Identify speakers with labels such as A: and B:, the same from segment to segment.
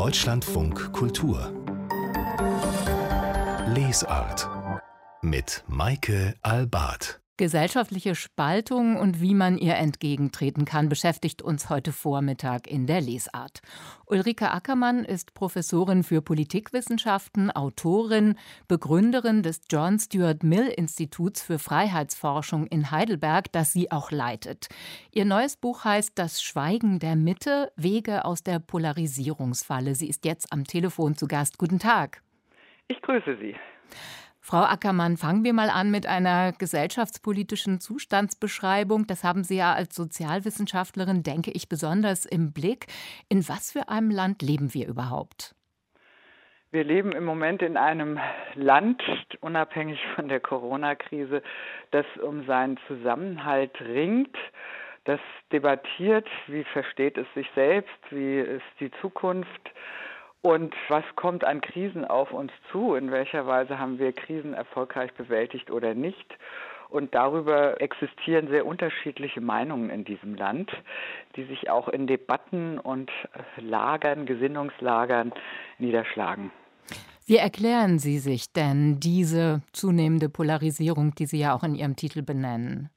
A: Deutschlandfunk Kultur. Lesart mit Maike Albart
B: Gesellschaftliche Spaltung und wie man ihr entgegentreten kann, beschäftigt uns heute Vormittag in der Lesart. Ulrike Ackermann ist Professorin für Politikwissenschaften, Autorin, Begründerin des John Stuart Mill Instituts für Freiheitsforschung in Heidelberg, das sie auch leitet. Ihr neues Buch heißt Das Schweigen der Mitte, Wege aus der Polarisierungsfalle. Sie ist jetzt am Telefon zu Gast. Guten Tag.
C: Ich grüße Sie.
B: Frau Ackermann, fangen wir mal an mit einer gesellschaftspolitischen Zustandsbeschreibung. Das haben Sie ja als Sozialwissenschaftlerin, denke ich, besonders im Blick. In was für einem Land leben wir überhaupt?
C: Wir leben im Moment in einem Land, unabhängig von der Corona-Krise, das um seinen Zusammenhalt ringt, das debattiert, wie versteht es sich selbst, wie ist die Zukunft, und was kommt an Krisen auf uns zu? In welcher Weise haben wir Krisen erfolgreich bewältigt oder nicht? Und darüber existieren sehr unterschiedliche Meinungen in diesem Land, die sich auch in Debatten und Lagern, Gesinnungslagern niederschlagen.
B: Wie erklären Sie sich denn diese zunehmende Polarisierung, die Sie ja auch in Ihrem Titel benennen?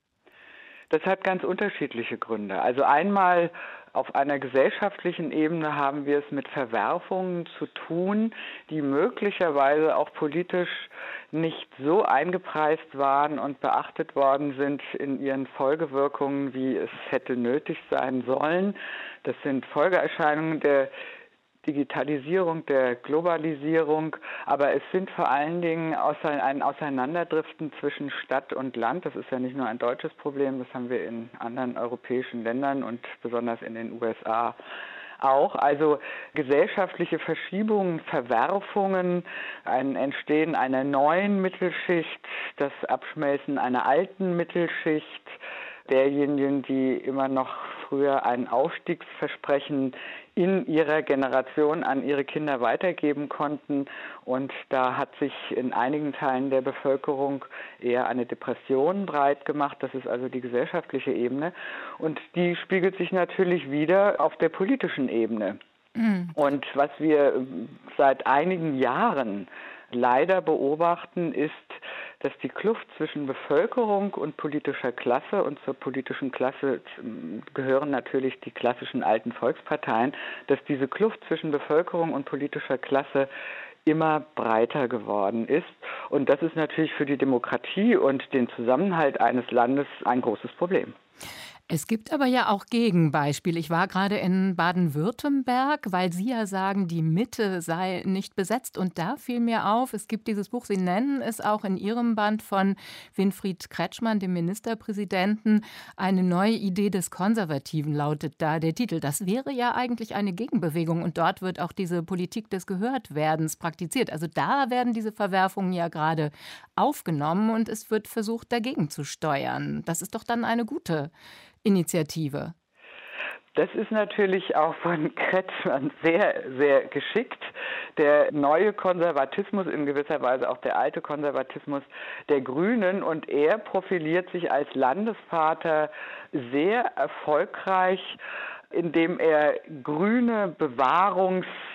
C: Das hat ganz unterschiedliche Gründe. Also einmal auf einer gesellschaftlichen Ebene haben wir es mit Verwerfungen zu tun, die möglicherweise auch politisch nicht so eingepreist waren und beachtet worden sind in ihren Folgewirkungen, wie es hätte nötig sein sollen. Das sind Folgeerscheinungen der Digitalisierung, der Globalisierung, aber es sind vor allen Dingen ein Auseinanderdriften zwischen Stadt und Land. Das ist ja nicht nur ein deutsches Problem, das haben wir in anderen europäischen Ländern und besonders in den USA auch. Also gesellschaftliche Verschiebungen, Verwerfungen, ein Entstehen einer neuen Mittelschicht, das Abschmelzen einer alten Mittelschicht, derjenigen, die immer noch früher ein Aufstiegsversprechen in ihrer Generation an ihre Kinder weitergeben konnten. Und da hat sich in einigen Teilen der Bevölkerung eher eine Depression breit gemacht. Das ist also die gesellschaftliche Ebene. Und die spiegelt sich natürlich wieder auf der politischen Ebene. Mhm. Und was wir seit einigen Jahren leider beobachten, ist, dass die Kluft zwischen Bevölkerung und politischer Klasse und zur politischen Klasse gehören natürlich die klassischen alten Volksparteien, dass diese Kluft zwischen Bevölkerung und politischer Klasse immer breiter geworden ist. Und das ist natürlich für die Demokratie und den Zusammenhalt eines Landes ein großes Problem.
B: Es gibt aber ja auch Gegenbeispiele. Ich war gerade in Baden-Württemberg, weil Sie ja sagen, die Mitte sei nicht besetzt. Und da fiel mir auf, es gibt dieses Buch, Sie nennen es auch in Ihrem Band von Winfried Kretschmann, dem Ministerpräsidenten, eine neue Idee des Konservativen lautet da der Titel. Das wäre ja eigentlich eine Gegenbewegung und dort wird auch diese Politik des Gehörtwerdens praktiziert. Also da werden diese Verwerfungen ja gerade aufgenommen und es wird versucht, dagegen zu steuern. Das ist doch dann eine gute Initiative?
C: Das ist natürlich auch von Kretschmann sehr, sehr geschickt. Der neue Konservatismus, in gewisser Weise auch der alte Konservatismus der Grünen. Und er profiliert sich als Landesvater sehr erfolgreich indem er grüne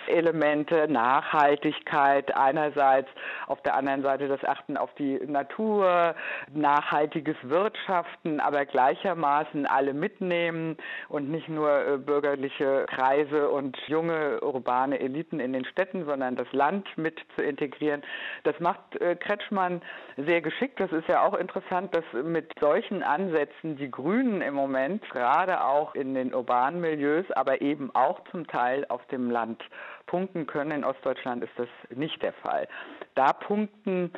C: Bewahrungselemente, Nachhaltigkeit einerseits, auf der anderen Seite das Achten auf die Natur, nachhaltiges Wirtschaften, aber gleichermaßen alle mitnehmen und nicht nur äh, bürgerliche Kreise und junge urbane Eliten in den Städten, sondern das Land mit zu integrieren. Das macht äh, Kretschmann sehr geschickt. Das ist ja auch interessant, dass mit solchen Ansätzen die Grünen im Moment gerade auch in den urbanen Milieus, aber eben auch zum Teil auf dem Land punkten können. In Ostdeutschland ist das nicht der Fall. Da punkten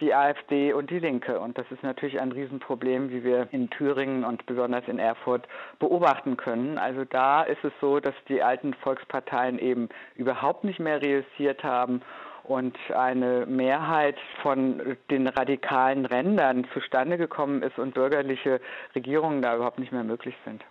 C: die AfD und die Linke. Und das ist natürlich ein Riesenproblem, wie wir in Thüringen und besonders in Erfurt beobachten können. Also da ist es so, dass die alten Volksparteien eben überhaupt nicht mehr reüssiert haben und eine Mehrheit von den radikalen Rändern zustande gekommen ist und bürgerliche Regierungen da überhaupt nicht mehr möglich sind.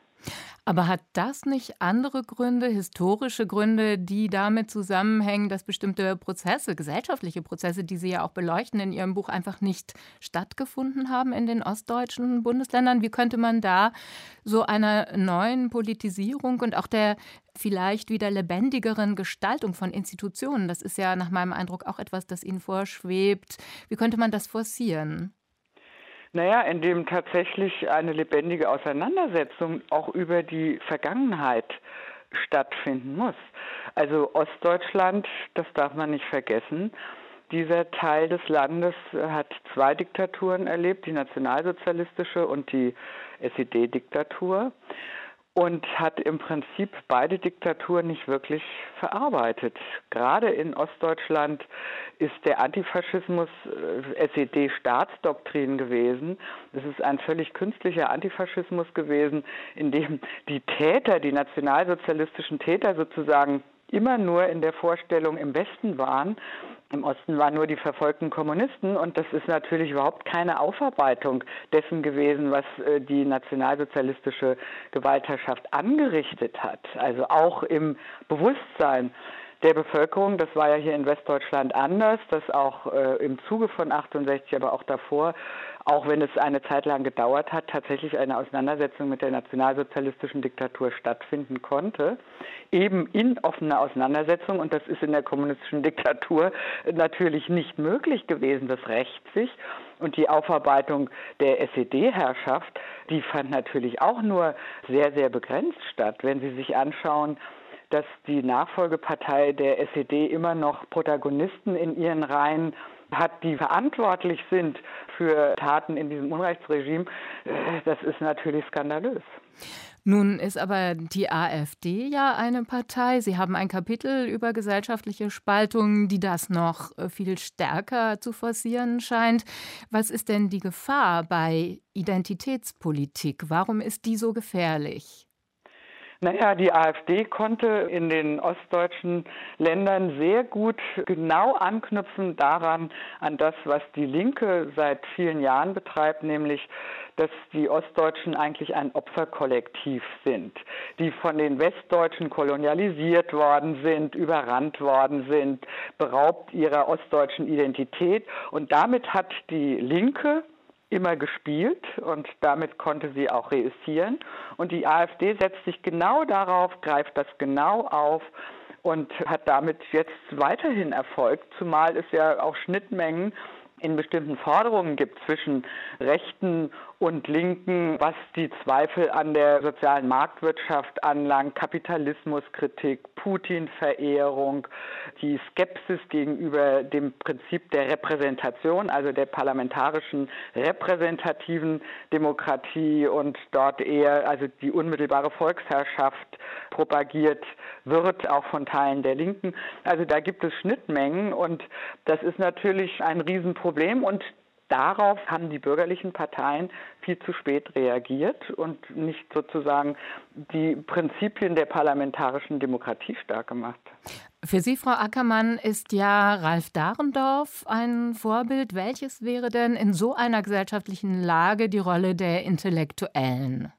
B: Aber hat das nicht andere Gründe, historische Gründe, die damit zusammenhängen, dass bestimmte Prozesse, gesellschaftliche Prozesse, die Sie ja auch beleuchten in Ihrem Buch, einfach nicht stattgefunden haben in den ostdeutschen Bundesländern? Wie könnte man da so einer neuen Politisierung und auch der vielleicht wieder lebendigeren Gestaltung von Institutionen, das ist ja nach meinem Eindruck auch etwas, das Ihnen vorschwebt, wie könnte man das forcieren?
C: Naja, indem tatsächlich eine lebendige Auseinandersetzung auch über die Vergangenheit stattfinden muss. Also Ostdeutschland, das darf man nicht vergessen, dieser Teil des Landes hat zwei Diktaturen erlebt, die nationalsozialistische und die SED-Diktatur und hat im Prinzip beide Diktaturen nicht wirklich verarbeitet. Gerade in Ostdeutschland ist der Antifaschismus äh, SED-Staatsdoktrin gewesen. Es ist ein völlig künstlicher Antifaschismus gewesen, in dem die Täter, die nationalsozialistischen Täter sozusagen immer nur in der Vorstellung im Westen waren. Im Osten waren nur die verfolgten Kommunisten und das ist natürlich überhaupt keine Aufarbeitung dessen gewesen, was äh, die nationalsozialistische Gewaltherrschaft angerichtet hat. Also auch im Bewusstsein der Bevölkerung. Das war ja hier in Westdeutschland anders, dass auch äh, im Zuge von 68, aber auch davor, auch wenn es eine Zeit lang gedauert hat, tatsächlich eine Auseinandersetzung mit der nationalsozialistischen Diktatur stattfinden konnte. Eben in offener Auseinandersetzung. Und das ist in der kommunistischen Diktatur natürlich nicht möglich gewesen. Das rächt sich. Und die Aufarbeitung der SED-Herrschaft, die fand natürlich auch nur sehr, sehr begrenzt statt. Wenn Sie sich anschauen, dass die Nachfolgepartei der SED immer noch Protagonisten in ihren Reihen hat, die verantwortlich sind für Taten in diesem Unrechtsregime, äh, das ist natürlich skandalös.
B: Nun ist aber die AfD ja eine Partei. Sie haben ein Kapitel über gesellschaftliche Spaltung, die das noch äh, viel stärker zu forcieren scheint. Was ist denn die Gefahr bei Identitätspolitik? Warum ist die so gefährlich?
C: Naja, die AfD konnte in den ostdeutschen Ländern sehr gut genau anknüpfen daran, an das, was die Linke seit vielen Jahren betreibt, nämlich dass die Ostdeutschen eigentlich ein Opferkollektiv sind, die von den Westdeutschen kolonialisiert worden sind, überrannt worden sind, beraubt ihrer ostdeutschen Identität. Und damit hat die Linke immer gespielt und damit konnte sie auch reüssieren. Und die AfD setzt sich genau darauf, greift das genau auf und hat damit jetzt weiterhin Erfolg, zumal es ja auch Schnittmengen in bestimmten Forderungen gibt zwischen Rechten und Linken, was die Zweifel an der sozialen Marktwirtschaft anlangt, Kapitalismuskritik, Putin-Verehrung, die Skepsis gegenüber dem Prinzip der Repräsentation, also der parlamentarischen repräsentativen Demokratie und dort eher also die unmittelbare Volksherrschaft propagiert wird, auch von Teilen der Linken. Also da gibt es Schnittmengen und das ist natürlich ein Riesenproblem und darauf haben die bürgerlichen Parteien viel zu spät reagiert und nicht sozusagen die Prinzipien der parlamentarischen Demokratie stark gemacht.
B: Für Sie, Frau Ackermann, ist ja Ralf Dahrendorf ein Vorbild. Welches wäre denn in so einer gesellschaftlichen Lage die Rolle der Intellektuellen?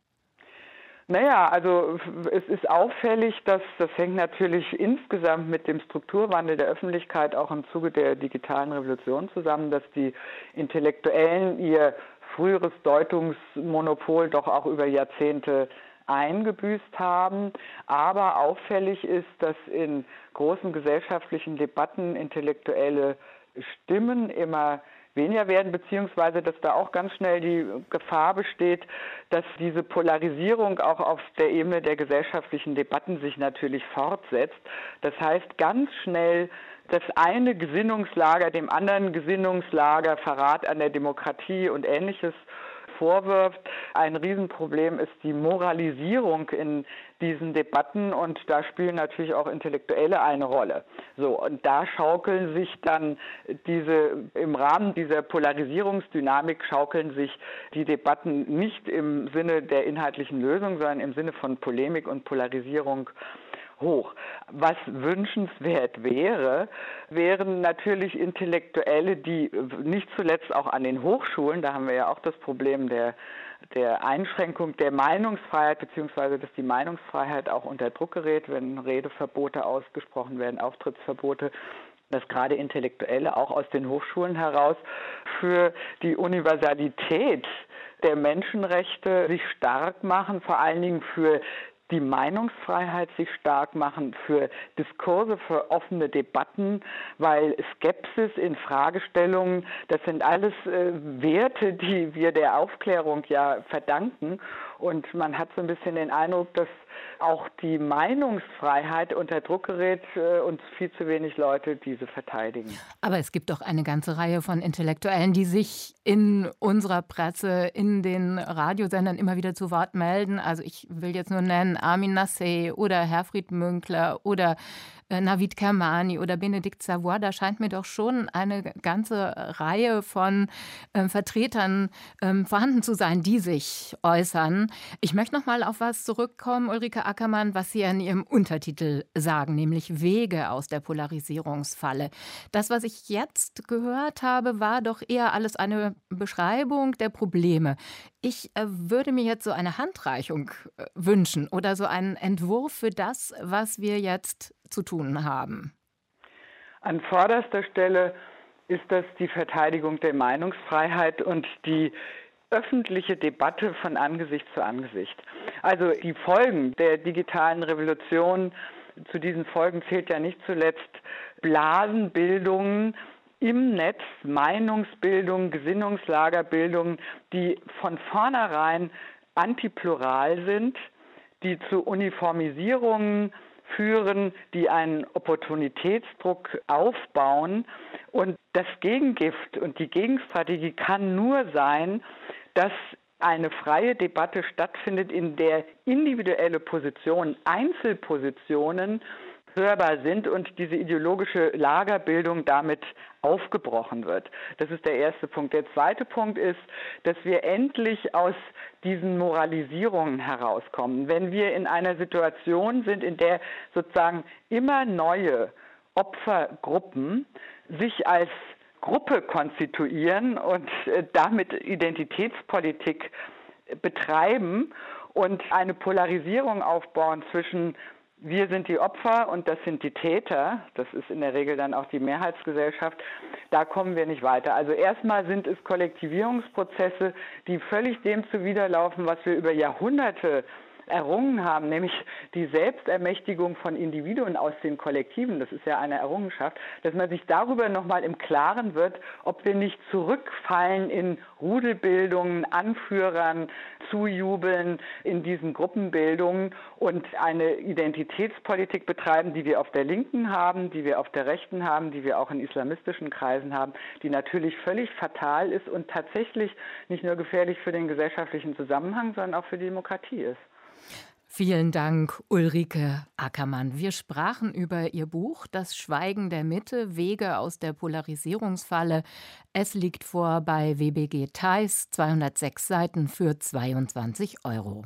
C: Naja, also es ist auffällig, dass das hängt natürlich insgesamt mit dem Strukturwandel der Öffentlichkeit auch im Zuge der digitalen Revolution zusammen, dass die Intellektuellen ihr früheres Deutungsmonopol doch auch über Jahrzehnte eingebüßt haben. Aber auffällig ist, dass in großen gesellschaftlichen Debatten intellektuelle Stimmen immer weniger werden, beziehungsweise dass da auch ganz schnell die Gefahr besteht, dass diese Polarisierung auch auf der Ebene der gesellschaftlichen Debatten sich natürlich fortsetzt. Das heißt, ganz schnell das eine Gesinnungslager dem anderen Gesinnungslager Verrat an der Demokratie und ähnliches vorwirft. Ein Riesenproblem ist die Moralisierung in diesen Debatten und da spielen natürlich auch Intellektuelle eine Rolle. So, und da schaukeln sich dann diese, im Rahmen dieser Polarisierungsdynamik schaukeln sich die Debatten nicht im Sinne der inhaltlichen Lösung, sondern im Sinne von Polemik und Polarisierung hoch. Was wünschenswert wäre, wären natürlich Intellektuelle, die nicht zuletzt auch an den Hochschulen, da haben wir ja auch das Problem der der Einschränkung der Meinungsfreiheit, beziehungsweise dass die Meinungsfreiheit auch unter Druck gerät, wenn Redeverbote ausgesprochen werden, Auftrittsverbote, dass gerade Intellektuelle auch aus den Hochschulen heraus für die Universalität der Menschenrechte sich stark machen, vor allen Dingen für die Meinungsfreiheit sich stark machen, für Diskurse, für offene Debatten, weil Skepsis in Fragestellungen, das sind alles äh, Werte, die wir der Aufklärung ja verdanken. Und man hat so ein bisschen den Eindruck, dass auch die Meinungsfreiheit unter Druck gerät äh, und viel zu wenig Leute diese verteidigen.
B: Aber es gibt doch eine ganze Reihe von Intellektuellen, die sich in unserer Presse, in den Radiosendern immer wieder zu Wort melden. Also ich will jetzt nur nennen Armin Nassé oder Herfried Münkler oder äh, Navid Kermani oder Benedikt Savoy, da scheint mir doch schon eine ganze Reihe von äh, Vertretern äh, vorhanden zu sein, die sich äußern. Ich möchte noch mal auf was zurückkommen, Ulrike Ackermann, was Sie in Ihrem Untertitel sagen, nämlich Wege aus der Polarisierungsfalle. Das, was ich jetzt gehört habe, war doch eher alles eine Beschreibung der Probleme. Ich äh, würde mir jetzt so eine Handreichung äh, wünschen oder so einen Entwurf für das, was wir jetzt zu tun haben?
C: An vorderster Stelle ist das die Verteidigung der Meinungsfreiheit und die öffentliche Debatte von Angesicht zu Angesicht. Also die Folgen der digitalen Revolution, zu diesen Folgen zählt ja nicht zuletzt Blasenbildungen im Netz, Meinungsbildung, Gesinnungslagerbildung, die von vornherein antiplural sind, die zu Uniformisierungen führen, die einen Opportunitätsdruck aufbauen. Und das Gegengift und die Gegenstrategie kann nur sein, dass eine freie Debatte stattfindet, in der individuelle Positionen, Einzelpositionen hörbar sind und diese ideologische Lagerbildung damit aufgebrochen wird. Das ist der erste Punkt. Der zweite Punkt ist, dass wir endlich aus diesen Moralisierungen herauskommen. Wenn wir in einer Situation sind, in der sozusagen immer neue Opfergruppen sich als Gruppe konstituieren und äh, damit Identitätspolitik betreiben und eine Polarisierung aufbauen zwischen wir sind die Opfer und das sind die Täter, das ist in der Regel dann auch die Mehrheitsgesellschaft, da kommen wir nicht weiter. Also erstmal sind es Kollektivierungsprozesse, die völlig dem zuwiderlaufen, was wir über Jahrhunderte errungen haben, nämlich die Selbstermächtigung von Individuen aus den Kollektiven, das ist ja eine Errungenschaft, dass man sich darüber nochmal im Klaren wird, ob wir nicht zurückfallen in Rudelbildungen, Anführern, Zujubeln in diesen Gruppenbildungen und eine Identitätspolitik betreiben, die wir auf der Linken haben, die wir auf der Rechten haben, die wir auch in islamistischen Kreisen haben, die natürlich völlig fatal ist und tatsächlich nicht nur gefährlich für den gesellschaftlichen Zusammenhang, sondern auch für die Demokratie ist.
B: Vielen Dank, Ulrike Ackermann. Wir sprachen über Ihr Buch Das Schweigen der Mitte, Wege aus der Polarisierungsfalle. Es liegt vor bei WBG Theiss, 206 Seiten für 22 Euro.